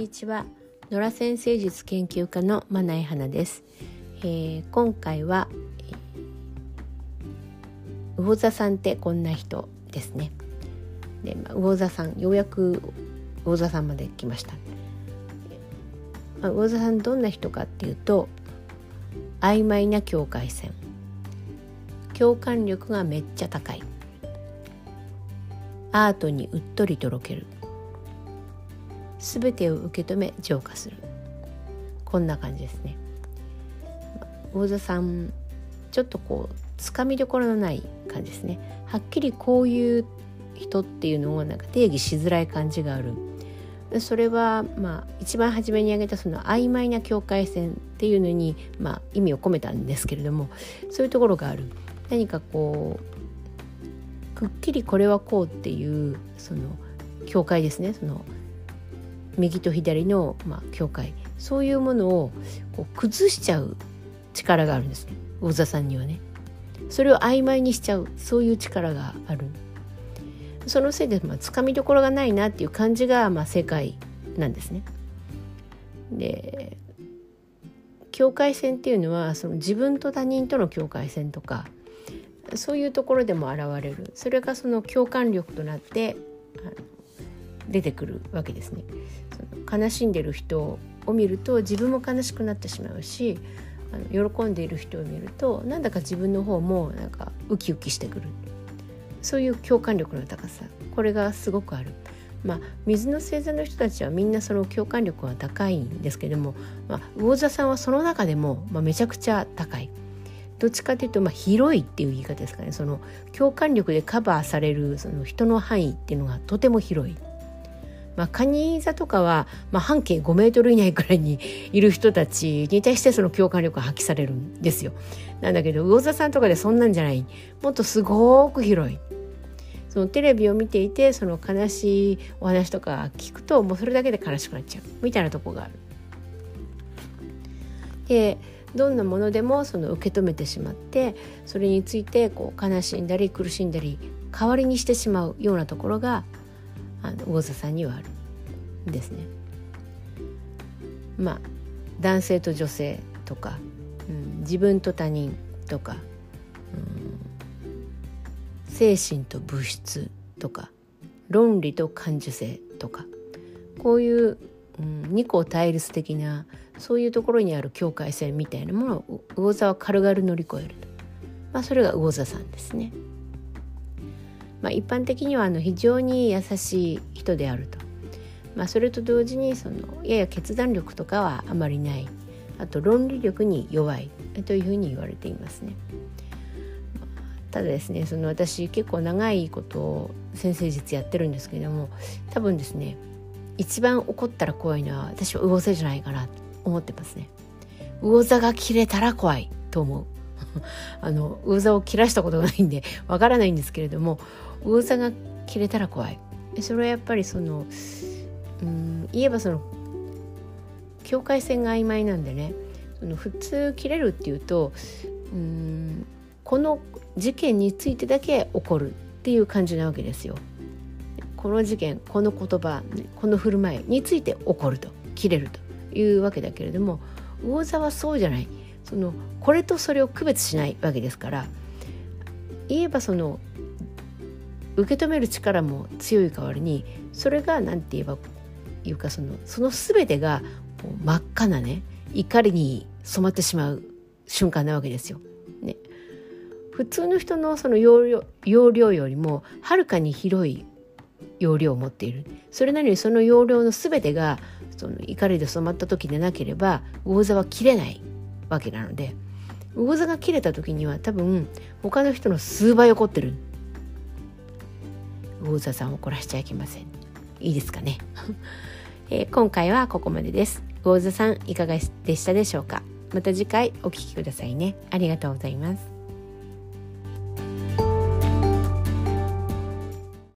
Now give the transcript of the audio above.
にちは。野良先生術研究家のまな花です、えー、今回は、魚座さんってこんな人ですね。で、まあ、魚座さんようやく魚座さんまで来ました、まあ、魚座さんどんな人かっていうと曖昧な境界線。共感力がめっちゃ高い。アートにうっとりとろける。全てを受け止め浄化する。こんな感じですね。魚座さんちょっとこうつかみどころのない感じですね。はっきりこういう人っていうのをなんか定義しづらい感じがある。それはまあ一番初めに挙げたその曖昧な境界線っていうのにまあ意味を込めたんですけれどもそういうところがある。何かこうくっきりこれはこうっていうその境界ですね。その右と左の、まあ、境界そういうものをこう崩しちゃう力があるんですね魚座さんにはね。それを曖昧にしちゃうそういう力がある。そのせいで、まあ、つかみどころがないなっていう感じが、まあ、正解なんですね。で境界線っていうのはその自分と他人との境界線とかそういうところでも現れるそれがその共感力となって出てくるわけですね。その悲しんでる人を見ると自分も悲しくなってしまうしあの喜んでいる人を見るとなんだか自分の方もなんかウキウキしてくるそういう共感力の高さこれがすごくある。まあ、水の星座の人たちはみんなその共感力が高いんですけども、まあ、魚座さんはその中でも、まあ、めちゃくちゃ高い。どっちかというと、まあ、広いっていう言い方ですかねその共感力でカバーされるその人の範囲っていうのがとても広い。まあ、カニ座とかは、まあ、半径5メートル以内くらいにいる人たちに対してその共感力が発揮されるんですよ。なんだけど魚座さんとかでそんなんじゃないもっとすごく広い。そのテレビを見ていてその悲しいお話とか聞くともうそれだけで悲しくなっちゃうみたいなとこがある。でどんなものでもその受け止めてしまってそれについてこう悲しんだり苦しんだり代わりにしてしまうようなところがあの魚座さんにはあるんですね。まあ男性と女性とか、うん、自分と他人とか、うん、精神と物質とか論理と感受性とかこういう、うん、二項対立的なそういうところにある境界線みたいなものを魚座は軽々乗り越えると、まあ、それが魚座さんですね。まあ、一般的にはあの非常に優しい人であると、まあ、それと同時にそのやや決断力とかはあまりないあと論理力に弱いというふうに言われていますね。ただですねその私結構長いことを先生術やってるんですけれども多分ですね一番怒ったら怖いのは私は魚座じゃないかなと思ってますね。魚座が切れたら怖いと思う。あの魚座を切らしたことがないんでわからないんですけれども魚座が切れたら怖い。それはやっぱりそのうん言えばその境界線が曖昧なんでねその普通切れるっていうとうんこの事件についてだけ起こるっていう感じなわけですよ。この事件この言葉この振る舞いについて起こると。切れるというわけだけれども魚座はそうじゃない。そのこれとそれを区別しないわけですから言えばその受け止める力も強い代わりにそれが何て言えばいうかそのその全てが真っ赤なね怒りに染まってしまう瞬間なわけですよ。ね、普通の人のその容量容量よりもはるかに広い容量を持っている。それなのにその容量の全てがその怒りで染まった時でなければ魚座は切れない。わけなので魚座が切れた時には多分他の人の数倍怒ってる。魚座さんを怒らしちゃいけません。いいですかね、えー、今回はここまでです。魚座さんいかがでしたでしょうか。また次回お聴きくださいね。ありがとうございます。